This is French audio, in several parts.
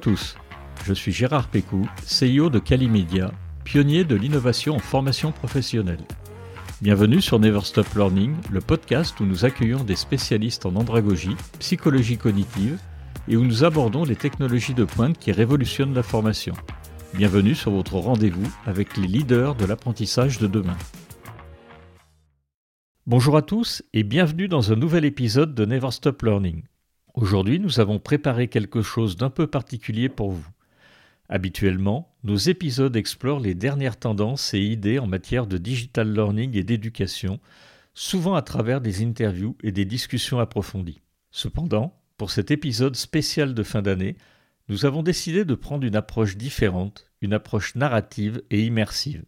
tous, je suis Gérard Pécou, CEO de Calimedia, pionnier de l'innovation en formation professionnelle. Bienvenue sur Never Stop Learning, le podcast où nous accueillons des spécialistes en andragogie, psychologie cognitive et où nous abordons les technologies de pointe qui révolutionnent la formation. Bienvenue sur votre rendez-vous avec les leaders de l'apprentissage de demain. Bonjour à tous et bienvenue dans un nouvel épisode de Never Stop Learning. Aujourd'hui, nous avons préparé quelque chose d'un peu particulier pour vous. Habituellement, nos épisodes explorent les dernières tendances et idées en matière de digital learning et d'éducation, souvent à travers des interviews et des discussions approfondies. Cependant, pour cet épisode spécial de fin d'année, nous avons décidé de prendre une approche différente, une approche narrative et immersive.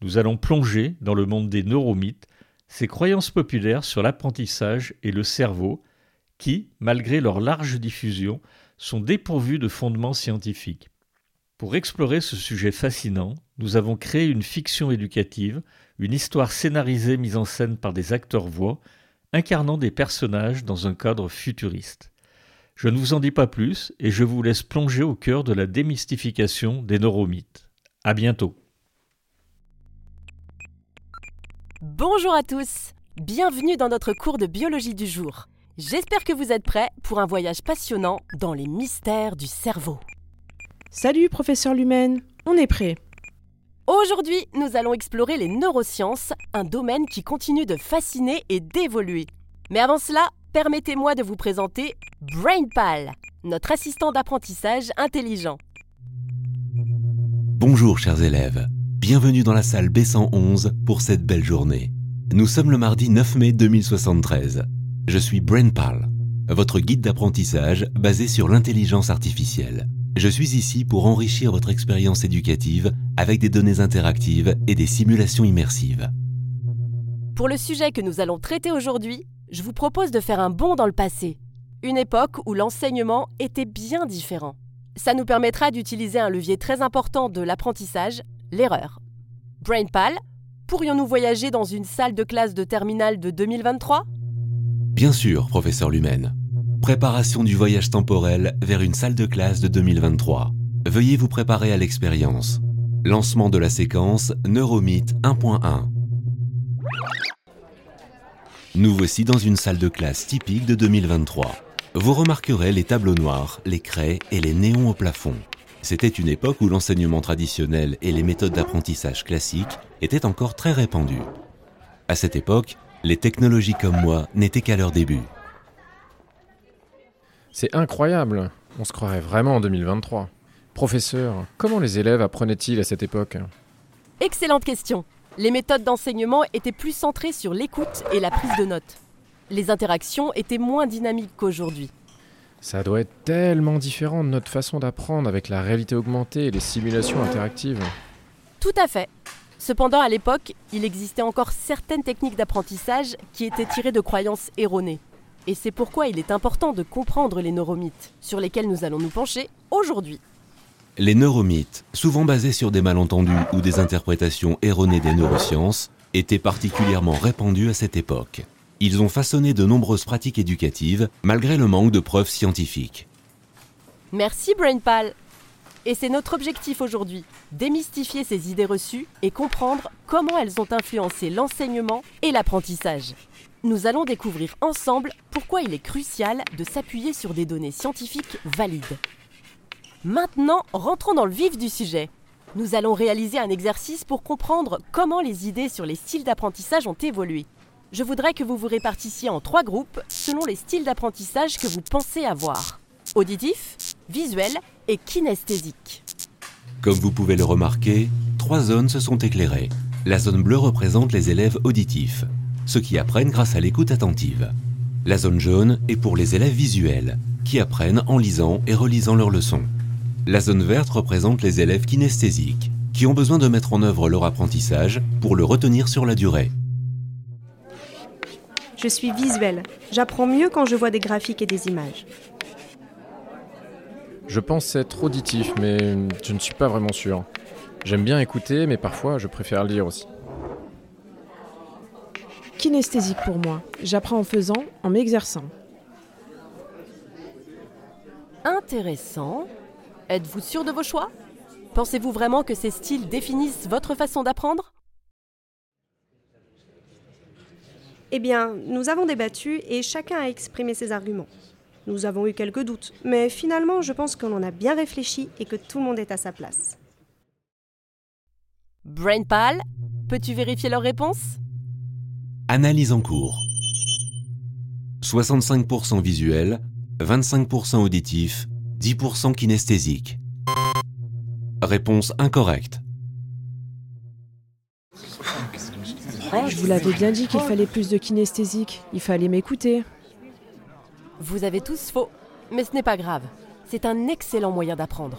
Nous allons plonger dans le monde des neuromythes, ces croyances populaires sur l'apprentissage et le cerveau, qui, malgré leur large diffusion, sont dépourvus de fondements scientifiques. Pour explorer ce sujet fascinant, nous avons créé une fiction éducative, une histoire scénarisée mise en scène par des acteurs-voix, incarnant des personnages dans un cadre futuriste. Je ne vous en dis pas plus et je vous laisse plonger au cœur de la démystification des neuromythes. À bientôt. Bonjour à tous, bienvenue dans notre cours de biologie du jour. J'espère que vous êtes prêts pour un voyage passionnant dans les mystères du cerveau. Salut, professeur Lumen, on est prêt. Aujourd'hui, nous allons explorer les neurosciences, un domaine qui continue de fasciner et d'évoluer. Mais avant cela, permettez-moi de vous présenter BrainPal, notre assistant d'apprentissage intelligent. Bonjour chers élèves, bienvenue dans la salle B111 pour cette belle journée. Nous sommes le mardi 9 mai 2073. Je suis BrainPal, votre guide d'apprentissage basé sur l'intelligence artificielle. Je suis ici pour enrichir votre expérience éducative avec des données interactives et des simulations immersives. Pour le sujet que nous allons traiter aujourd'hui, je vous propose de faire un bond dans le passé, une époque où l'enseignement était bien différent. Ça nous permettra d'utiliser un levier très important de l'apprentissage, l'erreur. BrainPal, pourrions-nous voyager dans une salle de classe de terminale de 2023 Bien sûr, professeur Lumen. Préparation du voyage temporel vers une salle de classe de 2023. Veuillez vous préparer à l'expérience. Lancement de la séquence Neuromythe 1.1. Nous voici dans une salle de classe typique de 2023. Vous remarquerez les tableaux noirs, les craies et les néons au plafond. C'était une époque où l'enseignement traditionnel et les méthodes d'apprentissage classiques étaient encore très répandus. À cette époque, les technologies comme moi n'étaient qu'à leur début. C'est incroyable, on se croirait vraiment en 2023. Professeur, comment les élèves apprenaient-ils à cette époque? Excellente question. Les méthodes d'enseignement étaient plus centrées sur l'écoute et la prise de notes. Les interactions étaient moins dynamiques qu'aujourd'hui. Ça doit être tellement différent de notre façon d'apprendre avec la réalité augmentée et les simulations interactives. Tout à fait. Cependant, à l'époque, il existait encore certaines techniques d'apprentissage qui étaient tirées de croyances erronées. Et c'est pourquoi il est important de comprendre les neuromythes, sur lesquels nous allons nous pencher aujourd'hui. Les neuromythes, souvent basés sur des malentendus ou des interprétations erronées des neurosciences, étaient particulièrement répandus à cette époque. Ils ont façonné de nombreuses pratiques éducatives malgré le manque de preuves scientifiques. Merci BrainPal et c'est notre objectif aujourd'hui, démystifier ces idées reçues et comprendre comment elles ont influencé l'enseignement et l'apprentissage. Nous allons découvrir ensemble pourquoi il est crucial de s'appuyer sur des données scientifiques valides. Maintenant, rentrons dans le vif du sujet. Nous allons réaliser un exercice pour comprendre comment les idées sur les styles d'apprentissage ont évolué. Je voudrais que vous vous répartissiez en trois groupes selon les styles d'apprentissage que vous pensez avoir auditif, visuel et kinesthésique. Comme vous pouvez le remarquer, trois zones se sont éclairées. La zone bleue représente les élèves auditifs, ceux qui apprennent grâce à l'écoute attentive. La zone jaune est pour les élèves visuels, qui apprennent en lisant et relisant leurs leçons. La zone verte représente les élèves kinesthésiques, qui ont besoin de mettre en œuvre leur apprentissage pour le retenir sur la durée. Je suis visuel. J'apprends mieux quand je vois des graphiques et des images. Je pense être auditif, mais je ne suis pas vraiment sûr. J'aime bien écouter, mais parfois je préfère lire aussi. Kinesthésique pour moi. J'apprends en faisant, en m'exerçant. Intéressant. Êtes-vous sûr de vos choix? Pensez-vous vraiment que ces styles définissent votre façon d'apprendre? Eh bien, nous avons débattu et chacun a exprimé ses arguments. Nous avons eu quelques doutes, mais finalement, je pense qu'on en a bien réfléchi et que tout le monde est à sa place. Brainpal, peux-tu vérifier leurs réponses? Analyse en cours. 65% visuel, 25% auditif, 10% kinesthésique. Réponse incorrecte. Je vous l'avais bien dit qu'il fallait plus de kinesthésique. Il fallait m'écouter. Vous avez tous faux, mais ce n'est pas grave. C'est un excellent moyen d'apprendre.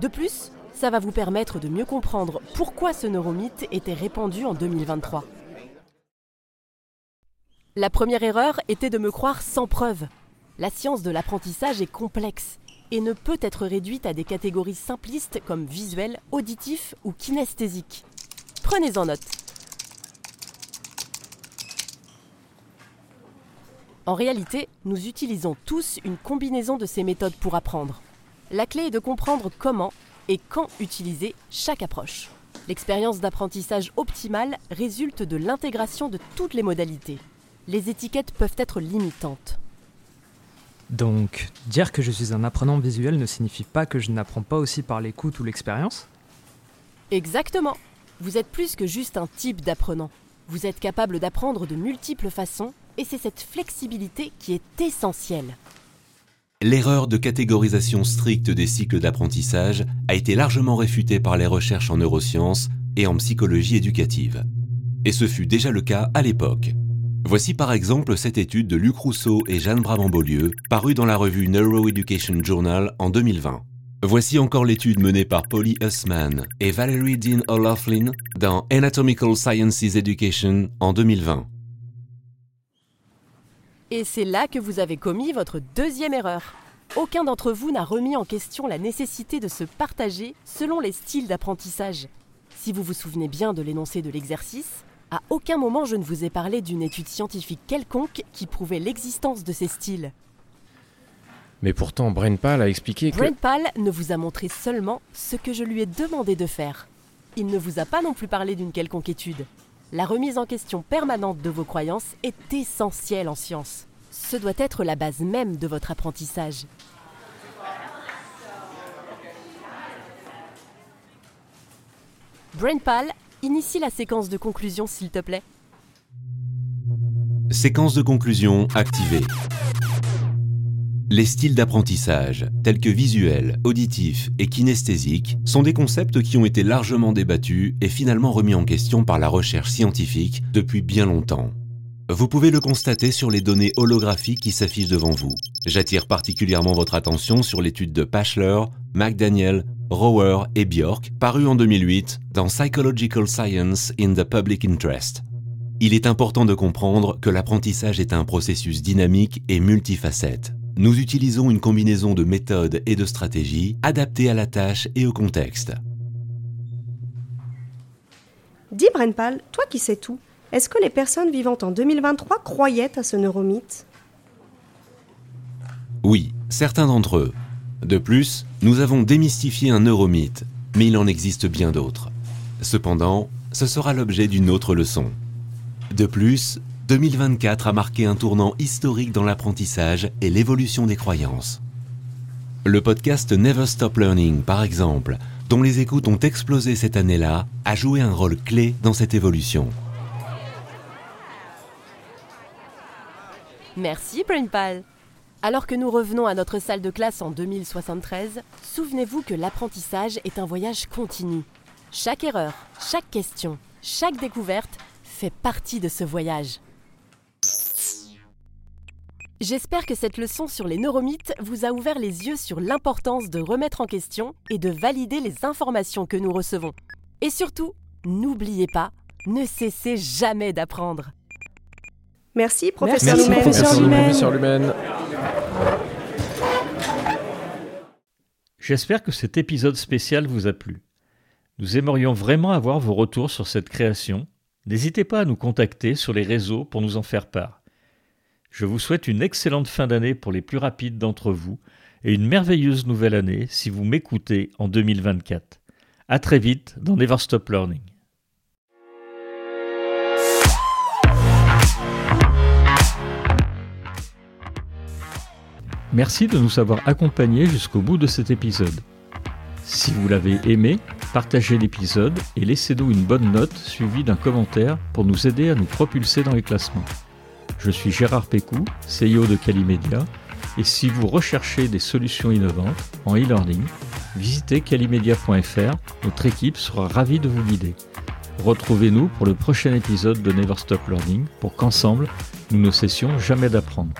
De plus, ça va vous permettre de mieux comprendre pourquoi ce neuromythe était répandu en 2023. La première erreur était de me croire sans preuve. La science de l'apprentissage est complexe et ne peut être réduite à des catégories simplistes comme visuel, auditif ou kinesthésique. Prenez-en note. En réalité, nous utilisons tous une combinaison de ces méthodes pour apprendre. La clé est de comprendre comment et quand utiliser chaque approche. L'expérience d'apprentissage optimale résulte de l'intégration de toutes les modalités. Les étiquettes peuvent être limitantes. Donc, dire que je suis un apprenant visuel ne signifie pas que je n'apprends pas aussi par l'écoute ou l'expérience? Exactement. Vous êtes plus que juste un type d'apprenant. Vous êtes capable d'apprendre de multiples façons et c'est cette flexibilité qui est essentielle. L'erreur de catégorisation stricte des cycles d'apprentissage a été largement réfutée par les recherches en neurosciences et en psychologie éducative. Et ce fut déjà le cas à l'époque. Voici par exemple cette étude de Luc Rousseau et Jeanne Brabant-Beaulieu, parue dans la revue Neuroeducation Journal en 2020. Voici encore l'étude menée par Polly Hussman et Valerie Dean O'Loughlin dans Anatomical Sciences Education en 2020. Et c'est là que vous avez commis votre deuxième erreur. Aucun d'entre vous n'a remis en question la nécessité de se partager selon les styles d'apprentissage. Si vous vous souvenez bien de l'énoncé de l'exercice, à aucun moment je ne vous ai parlé d'une étude scientifique quelconque qui prouvait l'existence de ces styles. Mais pourtant, Brainpal a expliqué que... Brainpal ne vous a montré seulement ce que je lui ai demandé de faire. Il ne vous a pas non plus parlé d'une quelconque étude. La remise en question permanente de vos croyances est essentielle en science. Ce doit être la base même de votre apprentissage. Brainpal, initie la séquence de conclusion s'il te plaît. Séquence de conclusion activée. Les styles d'apprentissage, tels que visuel, auditif et kinesthésique, sont des concepts qui ont été largement débattus et finalement remis en question par la recherche scientifique depuis bien longtemps. Vous pouvez le constater sur les données holographiques qui s'affichent devant vous. J'attire particulièrement votre attention sur l'étude de Pachler, McDaniel, Rower et Bjork, parue en 2008 dans Psychological Science in the Public Interest. Il est important de comprendre que l'apprentissage est un processus dynamique et multifacette. Nous utilisons une combinaison de méthodes et de stratégies adaptées à la tâche et au contexte. Dis Brenpal, toi qui sais tout, est-ce que les personnes vivant en 2023 croyaient à ce neuromythe? Oui, certains d'entre eux. De plus, nous avons démystifié un neuromythe, mais il en existe bien d'autres. Cependant, ce sera l'objet d'une autre leçon. De plus, 2024 a marqué un tournant historique dans l'apprentissage et l'évolution des croyances. Le podcast Never Stop Learning, par exemple, dont les écoutes ont explosé cette année-là, a joué un rôle clé dans cette évolution. Merci Brainpal. Alors que nous revenons à notre salle de classe en 2073, souvenez-vous que l'apprentissage est un voyage continu. Chaque erreur, chaque question, chaque découverte fait partie de ce voyage. J'espère que cette leçon sur les neuromythes vous a ouvert les yeux sur l'importance de remettre en question et de valider les informations que nous recevons. Et surtout, n'oubliez pas, ne cessez jamais d'apprendre. Merci, professeur Merci, Lumen. professeur Merci, Lumen. professeur Lumen. J'espère que cet épisode spécial vous a plu. Nous aimerions vraiment avoir vos retours sur cette création. N'hésitez pas à nous contacter sur les réseaux pour nous en faire part. Je vous souhaite une excellente fin d'année pour les plus rapides d'entre vous et une merveilleuse nouvelle année si vous m'écoutez en 2024. À très vite dans Never Stop Learning. Merci de nous avoir accompagnés jusqu'au bout de cet épisode. Si vous l'avez aimé, partagez l'épisode et laissez-nous une bonne note suivie d'un commentaire pour nous aider à nous propulser dans les classements. Je suis Gérard Pécou, CEO de Calimedia, et si vous recherchez des solutions innovantes en e-learning, visitez calimedia.fr, notre équipe sera ravie de vous guider. Retrouvez-nous pour le prochain épisode de Never Stop Learning pour qu'ensemble, nous ne cessions jamais d'apprendre.